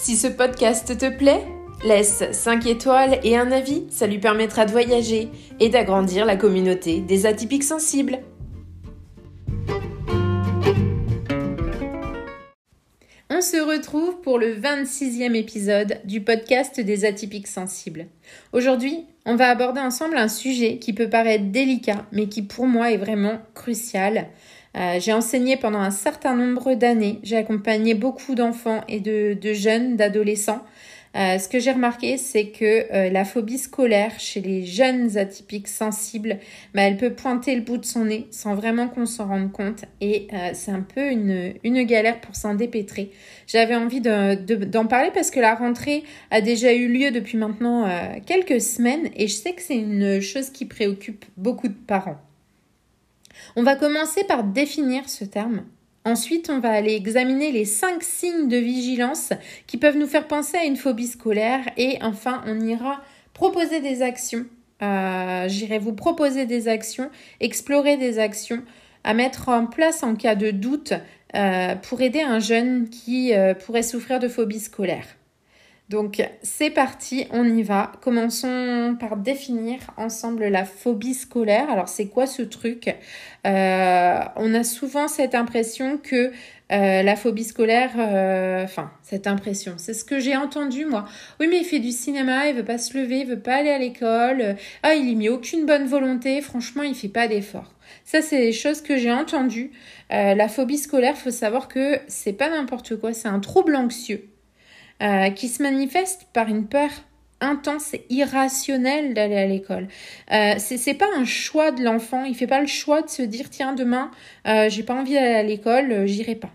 Si ce podcast te plaît, laisse 5 étoiles et un avis, ça lui permettra de voyager et d'agrandir la communauté des atypiques sensibles. On se retrouve pour le 26e épisode du podcast des atypiques sensibles. Aujourd'hui, on va aborder ensemble un sujet qui peut paraître délicat, mais qui pour moi est vraiment crucial. Euh, j'ai enseigné pendant un certain nombre d'années, j'ai accompagné beaucoup d'enfants et de jeunes, d'adolescents euh, ce que j'ai remarqué, c'est que euh, la phobie scolaire chez les jeunes atypiques sensibles, bah, elle peut pointer le bout de son nez sans vraiment qu'on s'en rende compte et c'est un peu une galère pour s'en dépêtrer. J'avais envie d'en parler parce que la rentrée a déjà eu lieu depuis maintenant quelques semaines et je sais que c'est une chose qui préoccupe beaucoup de parents. On va commencer par définir ce terme. Ensuite, on va aller examiner les cinq signes de vigilance qui peuvent nous faire penser à une phobie scolaire. Et enfin, on ira proposer des actions. Euh, j'irai vous proposer des actions, explorer des actions à mettre en place en cas de doute euh, pour aider un jeune qui euh, pourrait souffrir de phobie scolaire. Donc c'est parti, on y va. Commençons par définir ensemble la phobie scolaire. Alors c'est quoi ce truc? Euh, On a souvent cette impression que euh, la phobie scolaire, euh, enfin cette impression, c'est ce que j'ai entendu moi. Oui mais il fait du cinéma, il veut pas se lever, il veut pas aller à l'école. Ah il y met aucune bonne volonté, franchement il fait pas d'efforts. Ça c'est des choses que j'ai entendues. la phobie scolaire, faut savoir que c'est pas n'importe quoi, c'est un trouble anxieux. Euh, qui se manifeste par une peur intense et irrationnelle d'aller à l'école. Euh, c'est pas un choix de l'enfant, il fait pas le choix de se dire tiens demain euh, j'ai pas envie d'aller à l'école, euh, j'irai pas.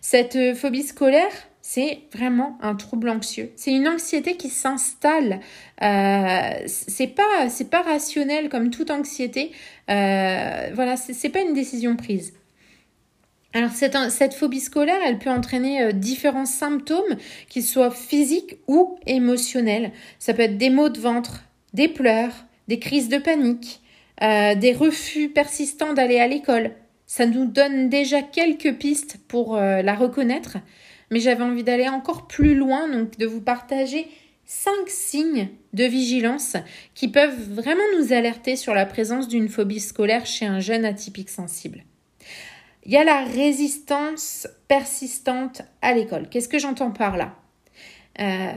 Cette phobie scolaire, c'est vraiment un trouble anxieux. C'est une anxiété qui s'installe. Euh, c'est pas pas rationnel comme toute anxiété. voilà, c'est pas une décision prise. Alors cette, phobie scolaire, elle peut entraîner euh, différents symptômes, qu'ils soient physiques ou émotionnels. Ça peut être des maux de ventre, des pleurs, des crises de panique, euh, des refus persistants d'aller à l'école. Ça nous donne déjà quelques pistes pour euh, la reconnaître, mais j'avais envie d'aller encore plus loin, donc de vous partager cinq signes de vigilance qui peuvent vraiment nous alerter sur la présence d'une phobie scolaire chez un jeune atypique sensible. Il y a la résistance persistante à l'école. Qu'est-ce que j'entends par là? Euh,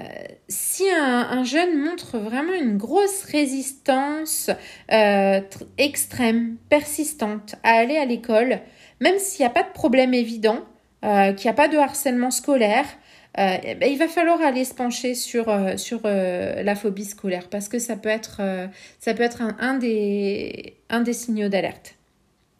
si un, jeune montre vraiment une grosse résistance euh, extrême, persistante à aller à l'école, même s'il n'y a pas de problème évident, euh, qu'il n'y a pas de harcèlement scolaire, eh ben, il va falloir aller se pencher sur, la phobie scolaire parce que ça peut être, un des signaux d'alerte.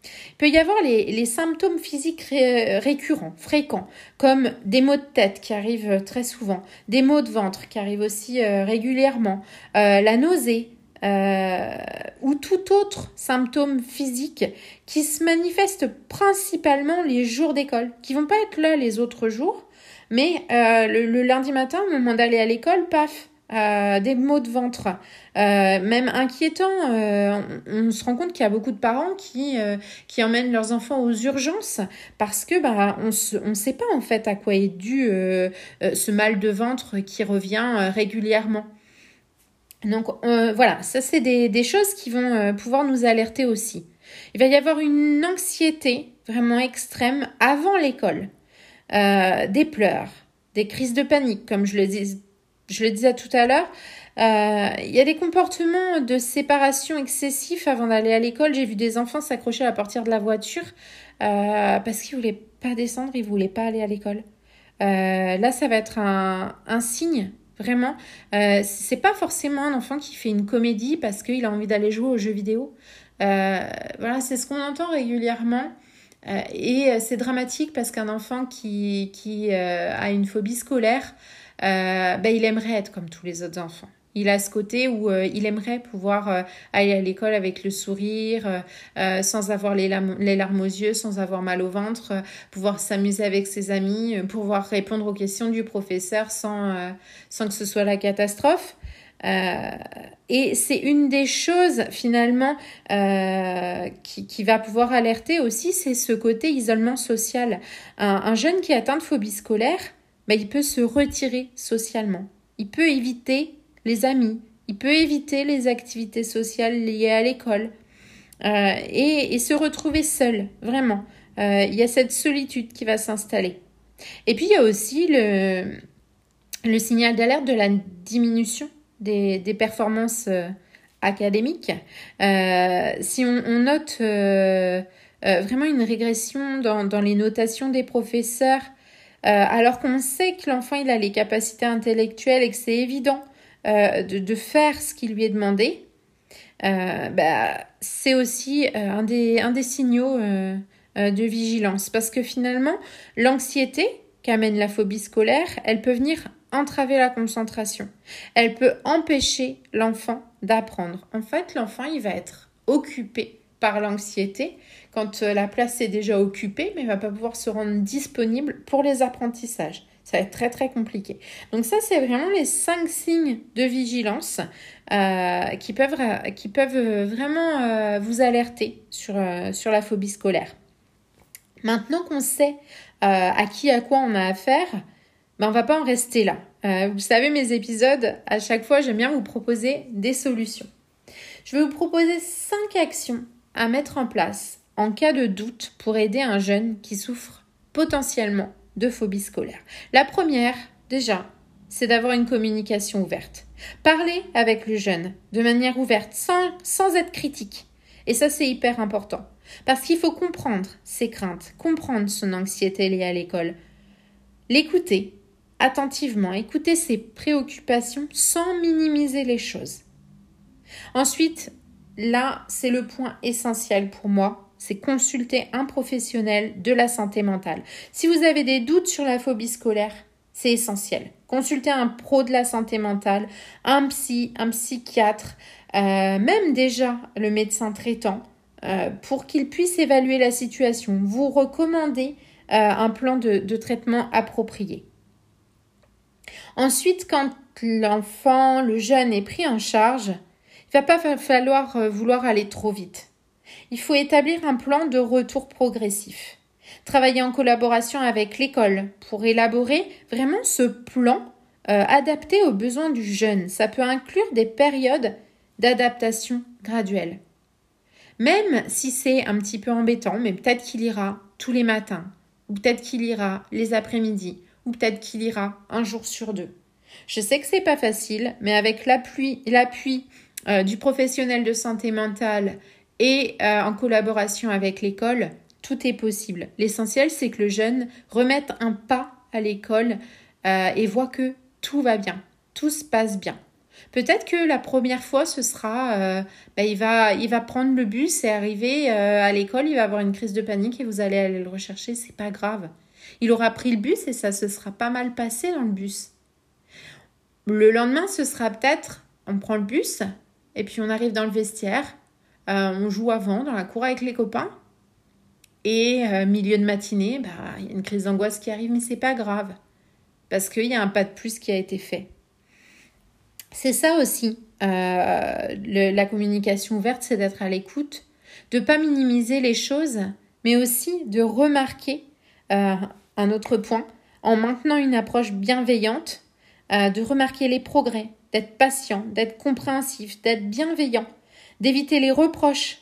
Il peut y avoir les, symptômes physiques récurrents, fréquents, comme des maux de tête qui arrivent très souvent, des maux de ventre qui arrivent aussi euh, régulièrement, euh, la nausée, euh, ou tout autre symptôme physique qui se manifeste principalement les jours d'école, qui vont pas être là les autres jours, mais le, lundi matin, au moment d'aller à l'école, paf, euh, des maux de ventre, euh, même inquiétants. Euh, on, se rend compte qu'il y a beaucoup de parents qui, qui emmènent leurs enfants aux urgences parce que bah, on ne sait pas en fait à quoi est dû ce mal de ventre qui revient régulièrement. Donc voilà, ça c'est des, des, choses qui vont pouvoir nous alerter aussi. Il va y avoir une anxiété vraiment extrême avant l'école, des pleurs, des crises de panique, comme je le dis je le disais tout à l'heure, euh, il y a des comportements de séparation excessifs avant d'aller à l'école. J'ai vu des enfants s'accrocher à la portière de la voiture euh, parce qu'ils voulaient pas descendre, ils voulaient pas aller à l'école. Euh, là, ça va être un, un signe vraiment. Euh, c'est pas forcément un enfant qui fait une comédie parce qu'il a envie d'aller jouer aux jeux vidéo. Voilà, c'est ce qu'on entend régulièrement. Et c'est dramatique parce qu'un enfant qui, qui a une phobie scolaire ben, il aimerait être comme tous les autres enfants. Il a ce côté où il aimerait pouvoir aller à l'école avec le sourire, sans avoir les larmes, les larmes, aux yeux, sans avoir mal au ventre, pouvoir s'amuser avec ses amis, pouvoir répondre aux questions du professeur sans, sans que ce soit la catastrophe. Euh, et c'est une des choses finalement euh, qui, qui, va pouvoir alerter aussi, c'est ce côté isolement social. Un, jeune qui est atteint de phobie scolaire, bah, il peut se retirer socialement. Il peut éviter les amis, il peut éviter les activités sociales liées à l'école euh, et, et, se retrouver seul, vraiment. Il y a cette solitude qui va s'installer. Et puis il y a aussi le, le signal d'alerte de la diminution des, performances euh, académiques. Euh, si on, note euh, vraiment une régression dans, les notations des professeurs, alors qu'on sait que l'enfant il a les capacités intellectuelles et que c'est évident de, faire ce qui lui est demandé, bah, c'est aussi un, des, un des signaux de vigilance. Parce que finalement, l'anxiété qu'amène la phobie scolaire, elle peut venir entraver la concentration. Elle peut empêcher l'enfant d'apprendre. En fait, l'enfant, il va être occupé par l'anxiété quand euh, la place est déjà occupée, mais il va pas pouvoir se rendre disponible pour les apprentissages. Ça va être très très compliqué. Donc ça, c'est vraiment les cinq signes de vigilance euh, qui, peuvent, qui peuvent vraiment euh, vous alerter sur, sur la phobie scolaire. Maintenant qu'on sait à qui, à quoi on a affaire, mais on va pas en rester là. Euh, vous savez, mes épisodes, à chaque fois, j'aime bien vous proposer des solutions. Je vais vous proposer cinq actions à mettre en place en cas de doute pour aider un jeune qui souffre potentiellement de phobie scolaire. La première, déjà, c'est d'avoir une communication ouverte. Parler avec le jeune de manière ouverte, sans, sans être critique. Et ça, c'est hyper important. Parce qu'il faut comprendre ses craintes, comprendre son anxiété liée à l'école, l'écouter attentivement, écouter ses préoccupations sans minimiser les choses. Ensuite, là, c'est le point essentiel pour moi, c'est consulter un professionnel de la santé mentale. Si vous avez des doutes sur la phobie scolaire, c'est essentiel. Consultez un pro de la santé mentale, un psy, un psychiatre, euh, même déjà le médecin traitant, euh, pour qu'il puisse évaluer la situation, vous recommander euh, un plan de traitement approprié. Ensuite, quand l'enfant, le jeune est pris en charge, il va pas falloir euh, vouloir aller trop vite. Il faut établir un plan de retour progressif. Travailler en collaboration avec l'école pour élaborer vraiment ce plan euh, adapté aux besoins du jeune. Ça peut inclure des périodes d'adaptation graduelle. Même si c'est un petit peu embêtant, mais peut-être qu'il ira tous les matins, ou peut-être qu'il ira les après-midi, ou peut-être qu'il ira un jour sur deux. Je sais que c'est pas facile, mais avec l'appui, euh, du professionnel de santé mentale et euh, en collaboration avec l'école, tout est possible. L'essentiel, c'est que le jeune remette un pas à l'école euh, et voit que tout va bien, tout se passe bien. Peut-être que la première fois, ce sera, bah, il, va, il va prendre le bus et arriver à l'école, il va avoir une crise de panique et vous allez aller le rechercher, c'est pas grave. Il aura pris le bus et ça se sera pas mal passé dans le bus. Le lendemain, ce sera peut-être, on prend le bus et puis on arrive dans le vestiaire, euh, on joue avant dans la cour avec les copains. Et euh, milieu de matinée, bah, il y a une crise d'angoisse qui arrive, mais c'est pas grave. Parce qu'il y a un pas de plus qui a été fait. C'est ça aussi, euh, la communication ouverte, c'est d'être à l'écoute, de pas minimiser les choses, mais aussi de remarquer un autre point, en maintenant une approche bienveillante, euh, de remarquer les progrès, d'être patient, d'être compréhensif, d'être bienveillant, d'éviter les reproches,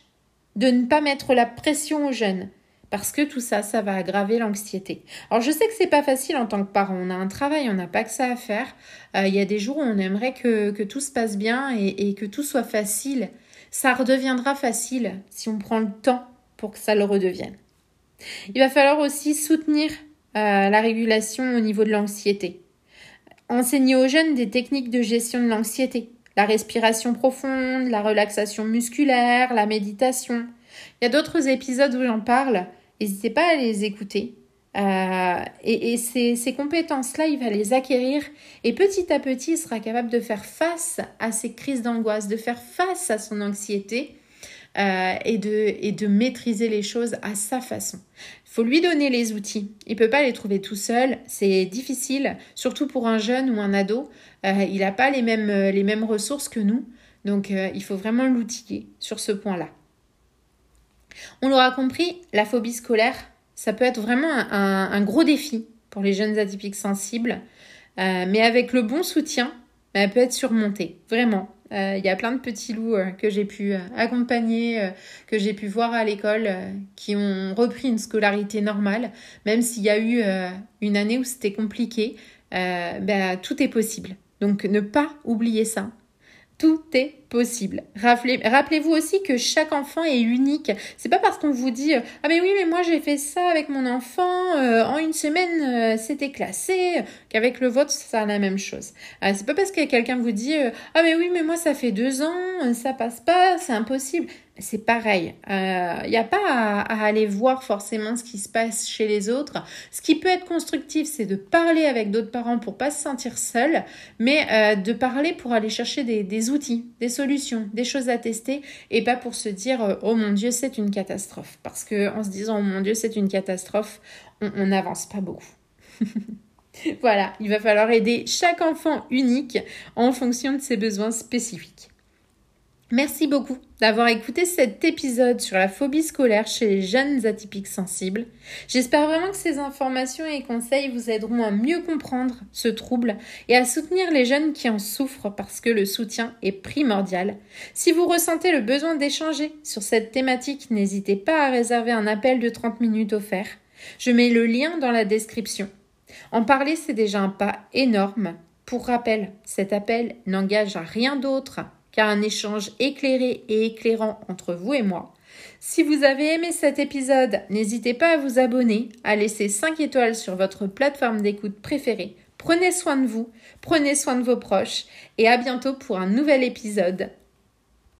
de ne pas mettre la pression aux jeunes, parce que tout ça, ça va aggraver l'anxiété. Alors je sais que c'est pas facile en tant que parent, on a un travail, on n'a pas que ça à faire. Euh, il y a des jours où on aimerait que, tout se passe bien et, que tout soit facile. Ça redeviendra facile si on prend le temps pour que ça le redevienne. Il va falloir aussi soutenir la régulation au niveau de l'anxiété. Enseigner aux jeunes des techniques de gestion de l'anxiété, la respiration profonde, la relaxation musculaire, la méditation. Il y a d'autres épisodes où j'en parle, n'hésitez pas à les écouter. Euh, et, ces, ces compétences-là, il va les acquérir et petit à petit, il sera capable de faire face à ses crises d'angoisse, de faire face à son anxiété euh, et de maîtriser les choses à sa façon. Faut lui donner les outils. Il peut pas les trouver tout seul. C'est difficile, surtout pour un jeune ou un ado. Euh, il n'a pas les mêmes, les mêmes ressources que nous. Donc, euh, il faut vraiment l'outiller sur ce point-là. On l'aura compris, la phobie scolaire, ça peut être vraiment un, gros défi pour les jeunes atypiques sensibles. mais avec le bon soutien, elle peut être surmontée. Vraiment. Euh, il y a plein de petits loups euh, que j'ai pu euh, accompagner, que j'ai pu voir à l'école, qui ont repris une scolarité normale, même s'il y a eu une année où c'était compliqué. Ben, tout est possible. Donc ne pas oublier ça. Tout est possible. Rappelez-vous aussi que chaque enfant est unique. C'est pas parce qu'on vous dit ah mais oui mais moi j'ai fait ça avec mon enfant en une semaine c'était classé qu'avec le vôtre ça la même chose. c'est pas parce que quelqu'un vous dit ah mais oui mais moi ça fait deux ans ça passe pas c'est impossible c'est pareil. Il euh, n'y a pas à, aller voir forcément ce qui se passe chez les autres. Ce qui peut être constructif, c'est de parler avec d'autres parents pour pas se sentir seul, mais euh, de parler pour aller chercher des, outils, des des choses à tester, et pas pour se dire euh, oh mon Dieu c'est une catastrophe. Parce que en se disant oh mon Dieu c'est une catastrophe, on n'avance pas beaucoup. voilà, il va falloir aider chaque enfant unique en fonction de ses besoins spécifiques. Merci beaucoup d'avoir écouté cet épisode sur la phobie scolaire chez les jeunes atypiques sensibles. J'espère vraiment que ces informations et conseils vous aideront à mieux comprendre ce trouble et à soutenir les jeunes qui en souffrent parce que le soutien est primordial. Si vous ressentez le besoin d'échanger sur cette thématique, n'hésitez pas à réserver un appel de 30 minutes offert. Je mets le lien dans la description. En parler, c'est déjà un pas énorme. Pour rappel, cet appel n'engage à rien d'autre car un échange éclairé et éclairant entre vous et moi. Si vous avez aimé cet épisode, n'hésitez pas à vous abonner, à laisser 5 étoiles sur votre plateforme d'écoute préférée. Prenez soin de vous, prenez soin de vos proches et à bientôt pour un nouvel épisode